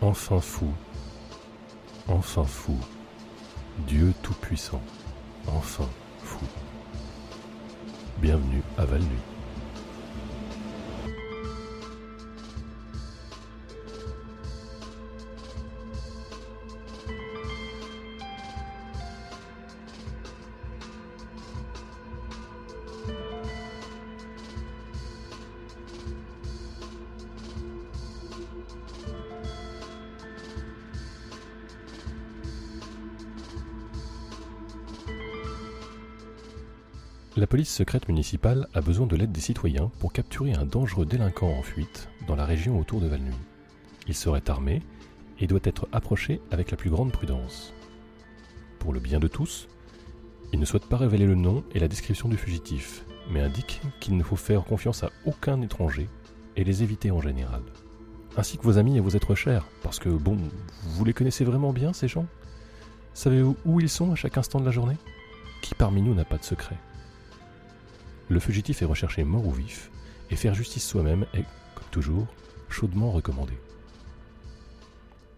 Enfin fou, enfin fou, Dieu Tout-Puissant, enfin fou. Bienvenue à Val-Nuit. La police secrète municipale a besoin de l'aide des citoyens pour capturer un dangereux délinquant en fuite dans la région autour de Valnuy. Il serait armé et doit être approché avec la plus grande prudence. Pour le bien de tous, il ne souhaite pas révéler le nom et la description du fugitif, mais indique qu'il ne faut faire confiance à aucun étranger et les éviter en général. Ainsi que vos amis et vos êtres chers, parce que, bon, vous les connaissez vraiment bien, ces gens? Savez-vous où ils sont à chaque instant de la journée? Qui parmi nous n'a pas de secret? Le fugitif est recherché mort ou vif, et faire justice soi-même est, comme toujours, chaudement recommandé.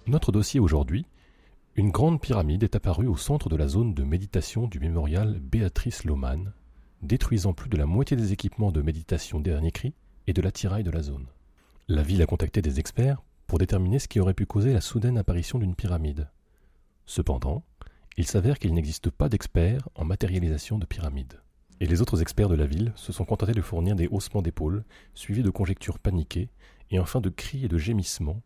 Notre dossier aujourd'hui, une grande pyramide est apparue au centre de la zone de méditation du mémorial Béatrice Loman, détruisant plus de la moitié des équipements de méditation dernier cri et de l'attirail de la zone. La ville a contacté des experts pour déterminer ce qui aurait pu causer la soudaine apparition d'une pyramide. Cependant, il s'avère qu'il n'existe pas d'experts en matérialisation de pyramides et les autres experts de la ville se sont contentés de fournir des haussements d'épaules, suivis de conjectures paniquées, et enfin de cris et de gémissements,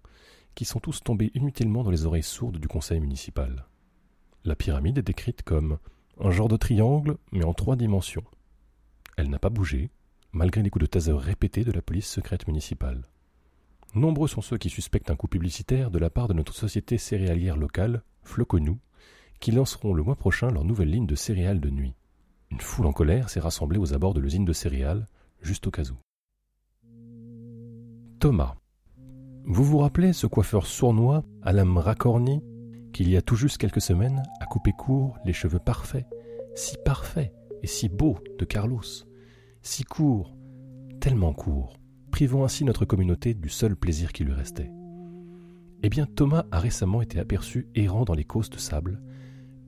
qui sont tous tombés inutilement dans les oreilles sourdes du conseil municipal. La pyramide est décrite comme un genre de triangle, mais en trois dimensions. Elle n'a pas bougé, malgré les coups de taser répétés de la police secrète municipale. Nombreux sont ceux qui suspectent un coup publicitaire de la part de notre société céréalière locale, Floconou, qui lanceront le mois prochain leur nouvelle ligne de céréales de nuit. Une foule en colère s'est rassemblée aux abords de l'usine de céréales, juste au cas où. Thomas. Vous vous rappelez ce coiffeur sournois, à l'âme racornie, qu'il y a tout juste quelques semaines a coupé court les cheveux parfaits, si parfaits et si beaux de Carlos, si courts, tellement courts, privant ainsi notre communauté du seul plaisir qui lui restait. Eh bien, Thomas a récemment été aperçu errant dans les causses de sable,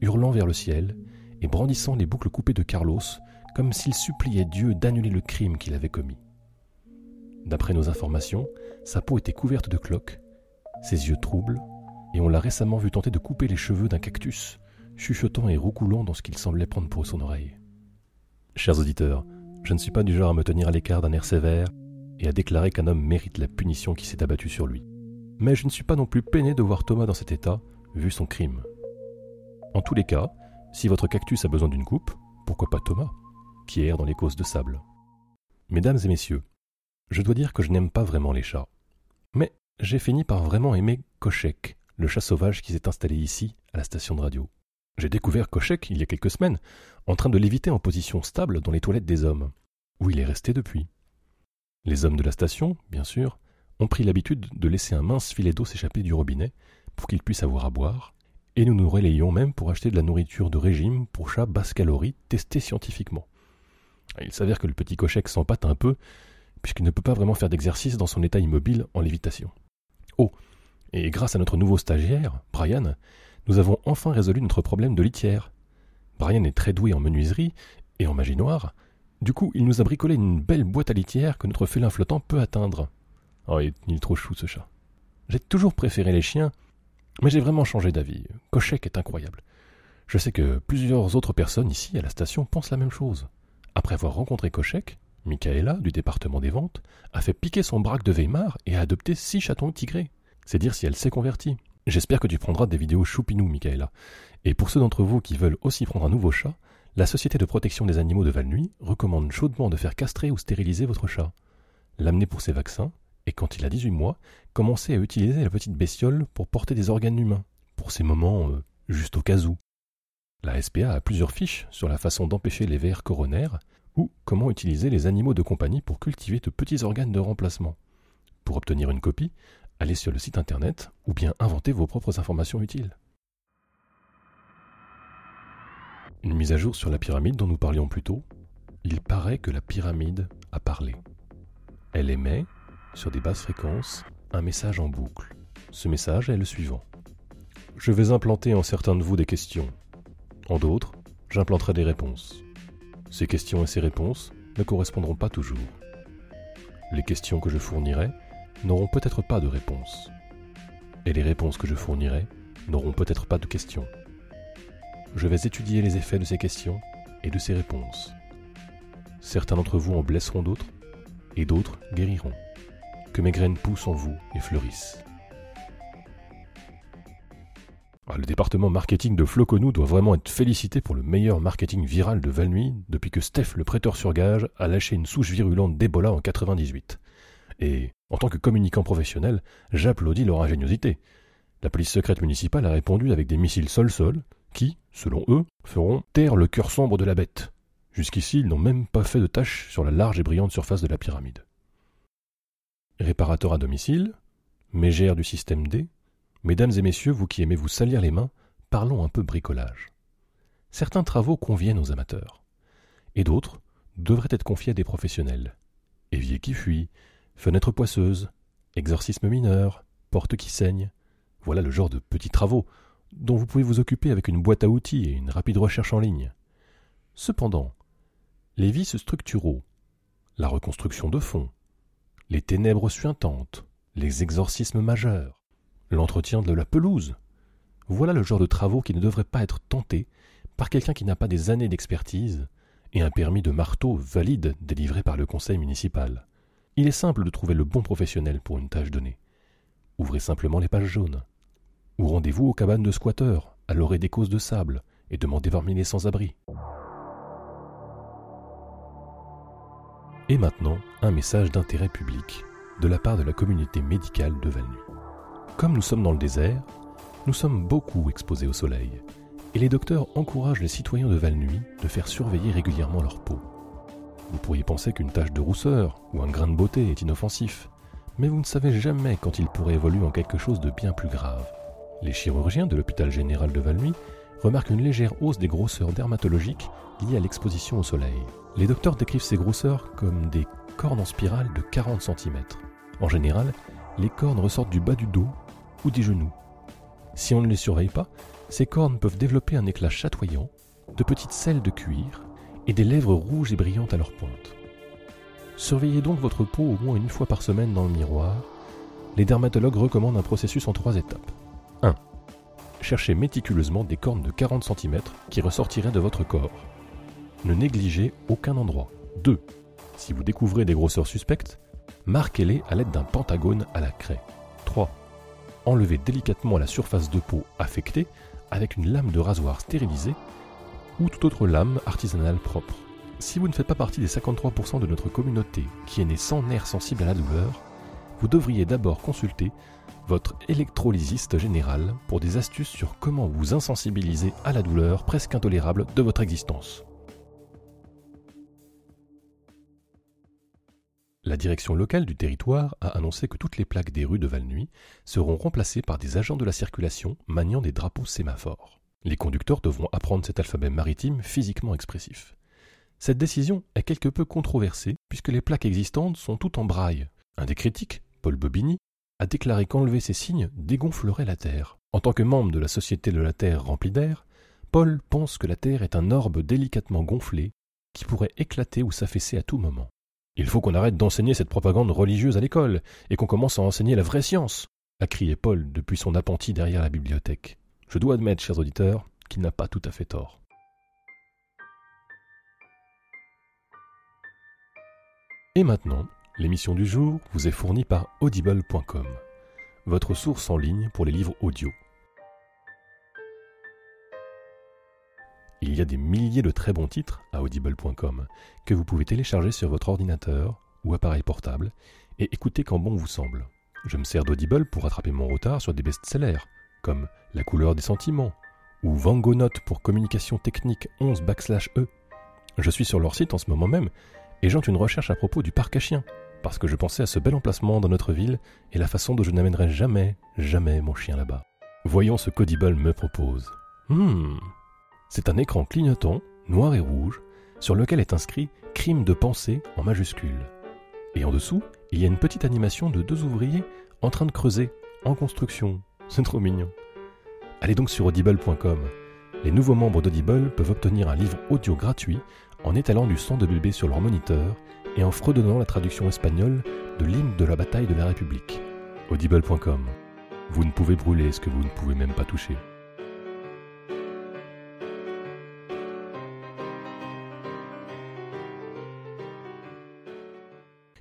hurlant vers le ciel et brandissant les boucles coupées de Carlos comme s'il suppliait Dieu d'annuler le crime qu'il avait commis. D'après nos informations, sa peau était couverte de cloques, ses yeux troubles, et on l'a récemment vu tenter de couper les cheveux d'un cactus, chuchotant et roucoulant dans ce qu'il semblait prendre pour son oreille. Chers auditeurs, je ne suis pas du genre à me tenir à l'écart d'un air sévère et à déclarer qu'un homme mérite la punition qui s'est abattue sur lui. Mais je ne suis pas non plus peiné de voir Thomas dans cet état, vu son crime. En tous les cas, si votre cactus a besoin d'une coupe, pourquoi pas Thomas, qui erre dans les causses de sable? Mesdames et messieurs, je dois dire que je n'aime pas vraiment les chats. Mais j'ai fini par vraiment aimer Kochek, le chat sauvage qui s'est installé ici, à la station de radio. J'ai découvert Kochek il y a quelques semaines, en train de léviter en position stable dans les toilettes des hommes, où il est resté depuis? Les hommes de la station, bien sûr, ont pris l'habitude de laisser un mince filet d'eau s'échapper du robinet pour qu'il puisse avoir à boire, et nous nous relayons même pour acheter de la nourriture de régime pour chats basse calorie testée scientifiquement. Il s'avère que le petit Cochec s'empâte un peu, puisqu'il ne peut pas vraiment faire d'exercice dans son état immobile en lévitation. Oh, et grâce à notre nouveau stagiaire, Brian, nous avons enfin résolu notre problème de litière. Brian est très doué en menuiserie et en magie noire. Du coup, il nous a bricolé une belle boîte à litière que notre félin flottant peut atteindre. Oh, il est trop chou ce chat? J'ai toujours préféré les chiens, mais j'ai vraiment changé d'avis. Kochek est incroyable. Je sais que plusieurs autres personnes ici à la station pensent la même chose. Après avoir rencontré Kochek, Michaela, du département des ventes, a fait piquer son braque de Weimar et a adopté six chatons tigrés. C'est dire si elle s'est convertie. J'espère que tu prendras des vidéos choupinou, Michaela. Et pour ceux d'entre vous qui veulent aussi prendre un nouveau chat, la Société de protection des animaux de Valnuy recommande chaudement de faire castrer ou stériliser votre chat. L'amener pour ses vaccins, et quand il a 18 mois, commencer à utiliser la petite bestiole pour porter des organes humains, pour ces moments euh, juste au cas où. La SPA a plusieurs fiches sur la façon d'empêcher les vers coronaires ou comment utiliser les animaux de compagnie pour cultiver de petits organes de remplacement. Pour obtenir une copie, allez sur le site internet ou bien inventez vos propres informations utiles. Une mise à jour sur la pyramide dont nous parlions plus tôt. Il paraît que la pyramide a parlé. Elle émet, sur des basses fréquences, un message en boucle, Ce message est le suivant. Je vais implanter en certains de vous des questions. En d'autres, j'implanterai des réponses. Ces questions et ces réponses ne correspondront pas toujours. Les questions que je fournirai n'auront peut-être pas de réponse. Et les réponses que je fournirai n'auront peut-être pas de questions. Je vais étudier les effets de ces questions et de ces réponses. Certains d'entre vous en blesseront d'autres, et d'autres guériront. Que mes graines poussent en vous et fleurissent. Ah, le département marketing de Floconou doit vraiment être félicité pour le meilleur marketing viral de Valnuy depuis que Steph, le prêteur sur gage, a lâché une souche virulente d'Ebola en 98. Et, en tant que communicant professionnel, j'applaudis leur ingéniosité. La police secrète municipale a répondu avec des missiles sol-sol qui, selon eux, feront taire le cœur sombre de la bête. Jusqu'ici, ils n'ont même pas fait de tâche sur la large et brillante surface de la pyramide. Réparateur à domicile, mégère du système D, Mesdames et messieurs, vous qui aimez vous salir les mains, parlons un peu bricolage. Certains travaux conviennent aux amateurs, et d'autres devraient être confiés à des professionnels. Évier qui fuit, fenêtre poisseuse, exorcisme mineur, porte qui saigne, voilà le genre de petits travaux dont vous pouvez vous occuper avec une boîte à outils et une rapide recherche en ligne. Cependant, les vices structuraux, la reconstruction de fond, les ténèbres suintantes, les exorcismes majeurs, l'entretien de la pelouse. Voilà le genre de travaux qui ne devraient pas être tentés par quelqu'un qui n'a pas des années d'expertise et un permis de marteau valide délivré par le conseil municipal. Il est simple de trouver le bon professionnel pour une tâche donnée. Ouvrez simplement les pages jaunes. Ou rendez-vous aux cabanes de squatteurs, à l'orée des causes de sable, et demandez voir les sans-abri. Et maintenant, un message d'intérêt public de la part de la communauté médicale de Valnu. Comme nous sommes dans le désert, nous sommes beaucoup exposés au soleil, et les docteurs encouragent les citoyens de Valnuy de faire surveiller régulièrement leur peau. Vous pourriez penser qu'une tache de rousseur ou un grain de beauté est inoffensif, mais vous ne savez jamais quand il pourrait évoluer en quelque chose de bien plus grave. Les chirurgiens de l'hôpital général de Valnuy remarquent une légère hausse des grosseurs dermatologiques liées à l'exposition au soleil. Les docteurs décrivent ces grosseurs comme des cornes en spirale de 40 cm. En général, les cornes ressortent du bas du dos ou des genoux. Si on ne les surveille pas, ces cornes peuvent développer un éclat chatoyant, de petites selles de cuir et des lèvres rouges et brillantes à leur pointe. Surveillez donc votre peau au moins une fois par semaine dans le miroir. Les dermatologues recommandent un processus en trois étapes. 1. Cherchez méticuleusement des cornes de 40 cm qui ressortiraient de votre corps. Ne négligez aucun endroit. 2. Si vous découvrez des grosseurs suspectes, marquez-les à l'aide d'un pentagone à la craie. 3 enlevez délicatement la surface de peau affectée avec une lame de rasoir stérilisée ou toute autre lame artisanale propre. Si vous ne faites pas partie des 53% de notre communauté qui est née sans nerfs sensibles à la douleur, vous devriez d'abord consulter votre électrolysiste général pour des astuces sur comment vous insensibiliser à la douleur presque intolérable de votre existence. La direction locale du territoire a annoncé que toutes les plaques des rues de Valnuy seront remplacées par des agents de la circulation maniant des drapeaux sémaphores. Les conducteurs devront apprendre cet alphabet maritime physiquement expressif. Cette décision est quelque peu controversée puisque les plaques existantes sont toutes en braille. Un des critiques, Paul Bobigny, a déclaré qu'enlever ces signes dégonflerait la Terre. En tant que membre de la Société de la Terre remplie d'air, Paul pense que la Terre est un orbe délicatement gonflé qui pourrait éclater ou s'affaisser à tout moment. Il faut qu'on arrête d'enseigner cette propagande religieuse à l'école et qu'on commence à enseigner la vraie science, a crié Paul depuis son appentis derrière la bibliothèque. Je dois admettre, chers auditeurs, qu'il n'a pas tout à fait tort. Et maintenant, l'émission du jour vous est fournie par audible.com, votre source en ligne pour les livres audio. Il y a des milliers de très bons titres à audible.com que vous pouvez télécharger sur votre ordinateur ou appareil portable et écouter quand bon vous semble. Je me sers d'Audible pour rattraper mon retard sur des best-sellers comme La couleur des sentiments ou Vangonote pour communication technique 11 backslash E. Je suis sur leur site en ce moment même et j'entre une recherche à propos du parc à chiens parce que je pensais à ce bel emplacement dans notre ville et la façon dont je n'amènerai jamais, jamais mon chien là-bas. Voyons ce qu'Audible me propose. Hmm, c'est un écran clignotant, noir et rouge, sur lequel est inscrit Crime de pensée en majuscule. Et en dessous, il y a une petite animation de deux ouvriers en train de creuser en construction. C'est trop mignon. Allez donc sur audible.com. Les nouveaux membres d'Audible peuvent obtenir un livre audio gratuit en étalant du son de bébé sur leur moniteur et en fredonnant la traduction espagnole de l'hymne de la bataille de la République. Audible.com. Vous ne pouvez brûler ce que vous ne pouvez même pas toucher.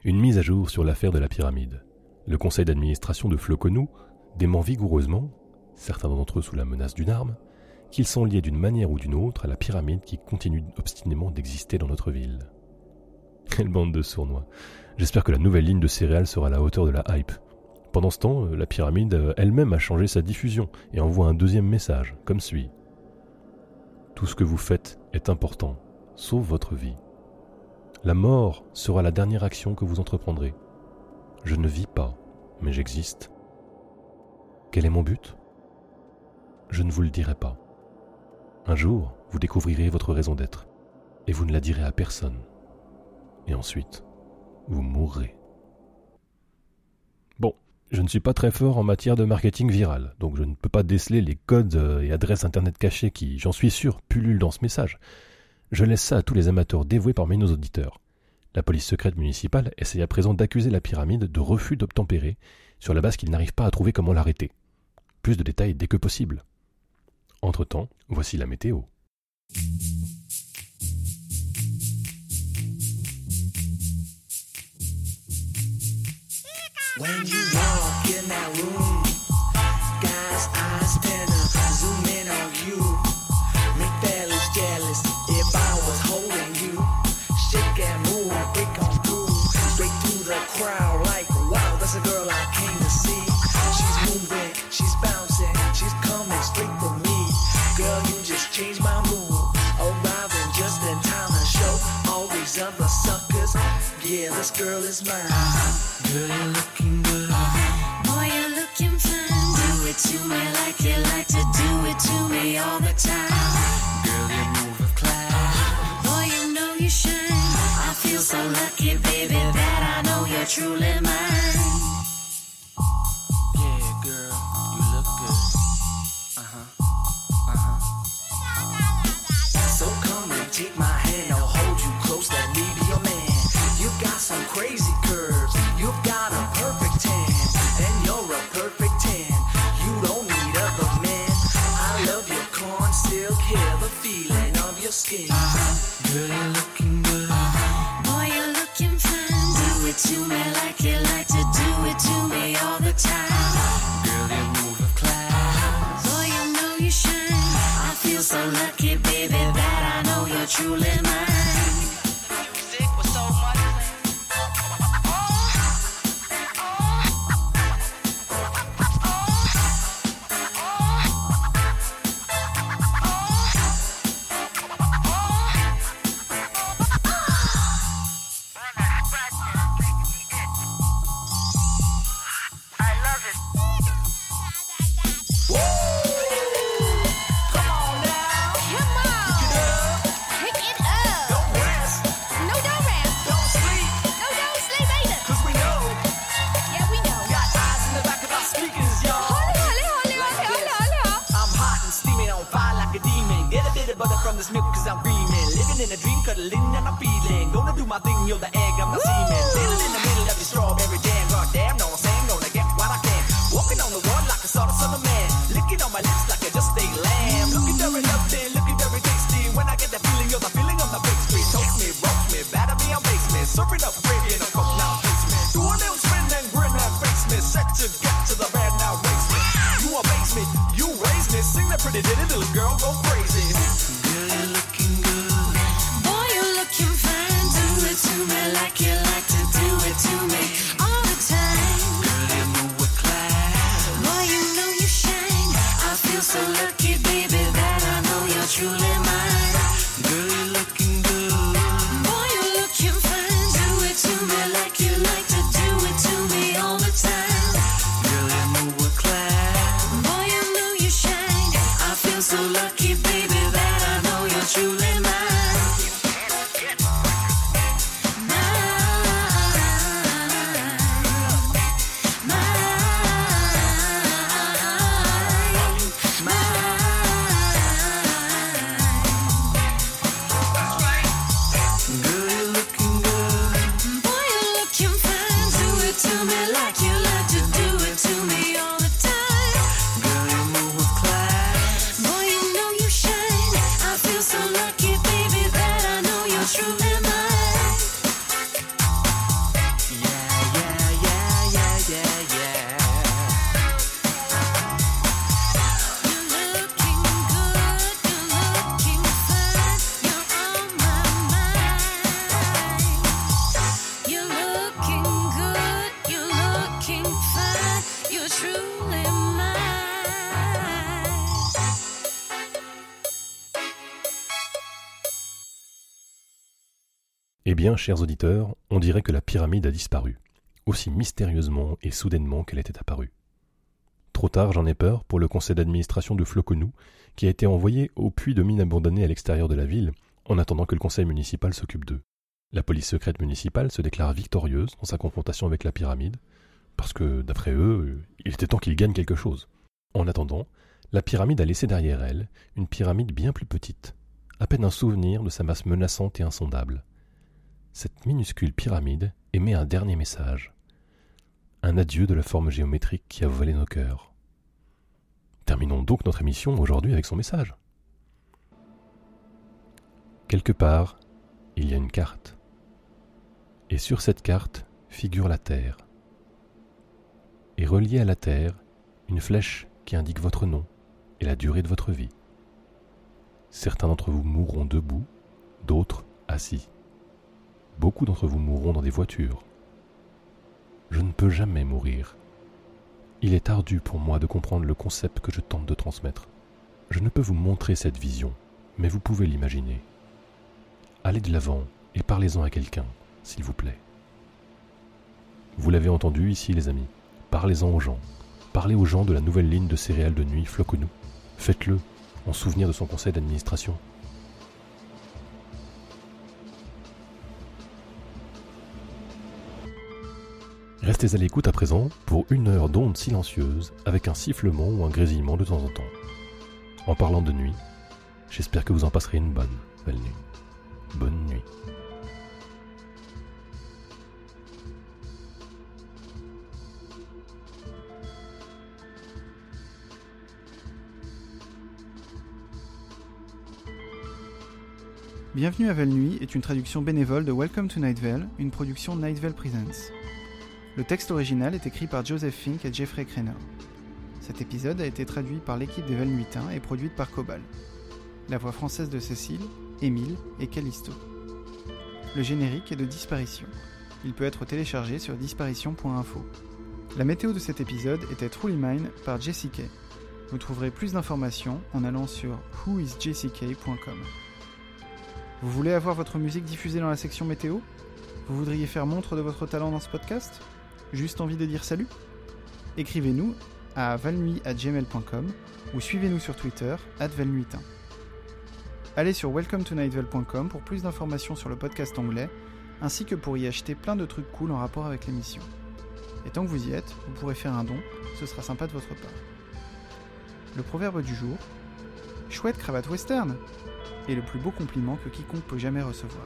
Une mise à jour sur l'affaire de la pyramide. Le conseil d'administration de Floconou dément vigoureusement, certains d'entre eux sous la menace d'une arme, qu'ils sont liés d'une manière ou d'une autre à la pyramide qui continue obstinément d'exister dans notre ville. Quelle bande de sournois. J'espère que la nouvelle ligne de céréales sera à la hauteur de la hype. Pendant ce temps, la pyramide euh, elle-même a changé sa diffusion et envoie un deuxième message, comme suit. Tout ce que vous faites est important, sauf votre vie. La mort sera la dernière action que vous entreprendrez. Je ne vis pas, mais j'existe. Quel est mon but? Je ne vous le dirai pas. Un jour, vous découvrirez votre raison d'être, et vous ne la direz à personne. Et ensuite, vous mourrez. Bon, je ne suis pas très fort en matière de marketing viral, donc je ne peux pas déceler les codes euh, et adresses internet cachées qui, j'en suis sûr, pullulent dans ce message. Je laisse ça à tous les amateurs dévoués parmi nos auditeurs. La police secrète municipale essaye à présent d'accuser la pyramide de refus d'obtempérer, sur la base qu'ils n'arrivent pas à trouver comment l'arrêter. Plus de détails dès que possible. Entre-temps, voici la météo. When you walk in that room, guys' eyes spin zoom in on you. Make fellas jealous if I was holding you. Shake and move, break on through, straight through the crowd like wow, that's a girl I came to see. She's moving, she's bouncing, she's coming straight for me. Girl, you just changed my mood. Oh, Arriving just in time to show all these other suckers. Yeah, this girl is mine. Girl, truly mine. Yeah, girl, you look good. Uh huh. Uh huh. So come and take my hand, I'll hold you close, let me be your man. You've got some crazy curves, you've got a perfect tan, and you're a perfect tan. You don't need other men. I love your corn silk hair, the feeling of your skin. you in a and I'm feeling. Gonna do my thing, you're the egg, I'm the chers auditeurs, on dirait que la pyramide a disparu, aussi mystérieusement et soudainement qu'elle était apparue. Trop tard, j'en ai peur, pour le conseil d'administration de Floconou, qui a été envoyé au puits de mine abandonné à l'extérieur de la ville, en attendant que le conseil municipal s'occupe d'eux. La police secrète municipale se déclare victorieuse dans sa confrontation avec la pyramide, parce que, d'après eux, il était temps qu'ils gagnent quelque chose. En attendant, la pyramide a laissé derrière elle une pyramide bien plus petite, à peine un souvenir de sa masse menaçante et insondable. Cette minuscule pyramide émet un dernier message. Un adieu de la forme géométrique qui a volé nos cœurs. Terminons donc notre émission aujourd'hui avec son message. Quelque part, il y a une carte. Et sur cette carte figure la Terre. Et reliée à la Terre, une flèche qui indique votre nom et la durée de votre vie. Certains d'entre vous mourront debout, d'autres assis. Beaucoup d'entre vous mourront dans des voitures. Je ne peux jamais mourir. Il est ardu pour moi de comprendre le concept que je tente de transmettre. Je ne peux vous montrer cette vision, mais vous pouvez l'imaginer. Allez de l'avant et parlez-en à quelqu'un, s'il vous plaît. Vous l'avez entendu ici, les amis. Parlez-en aux gens. Parlez aux gens de la nouvelle ligne de céréales de nuit Floconou. Faites-le en souvenir de son conseil d'administration. Restez à l'écoute à présent pour une heure d'onde silencieuse avec un sifflement ou un grésillement de temps en temps. En parlant de nuit, j'espère que vous en passerez une bonne, belle nuit. Bonne nuit. Bienvenue à Val Nuit est une traduction bénévole de Welcome to Night Vale, une production Night Vale Presents. Le texte original est écrit par Joseph Fink et Jeffrey Craner. Cet épisode a été traduit par l'équipe des Valnuitains et produite par Cobal. La voix française de Cécile, Émile et Callisto. Le générique est de Disparition. Il peut être téléchargé sur disparition.info. La météo de cet épisode était Truly Mine par Jessica. Vous trouverez plus d'informations en allant sur whoisjck.com. Vous voulez avoir votre musique diffusée dans la section météo? Vous voudriez faire montre de votre talent dans ce podcast? Juste envie de dire salut? Écrivez-nous à valnuit@gmail.com ou suivez-nous sur Twitter @valnuitin. Allez sur welcometonightvale.com pour plus d'informations sur le podcast anglais, ainsi que pour y acheter plein de trucs cool en rapport avec l'émission. Et tant que vous y êtes, vous pourrez faire un don, ce sera sympa de votre part. Le proverbe du jour Chouette cravate western est le plus beau compliment que quiconque peut jamais recevoir.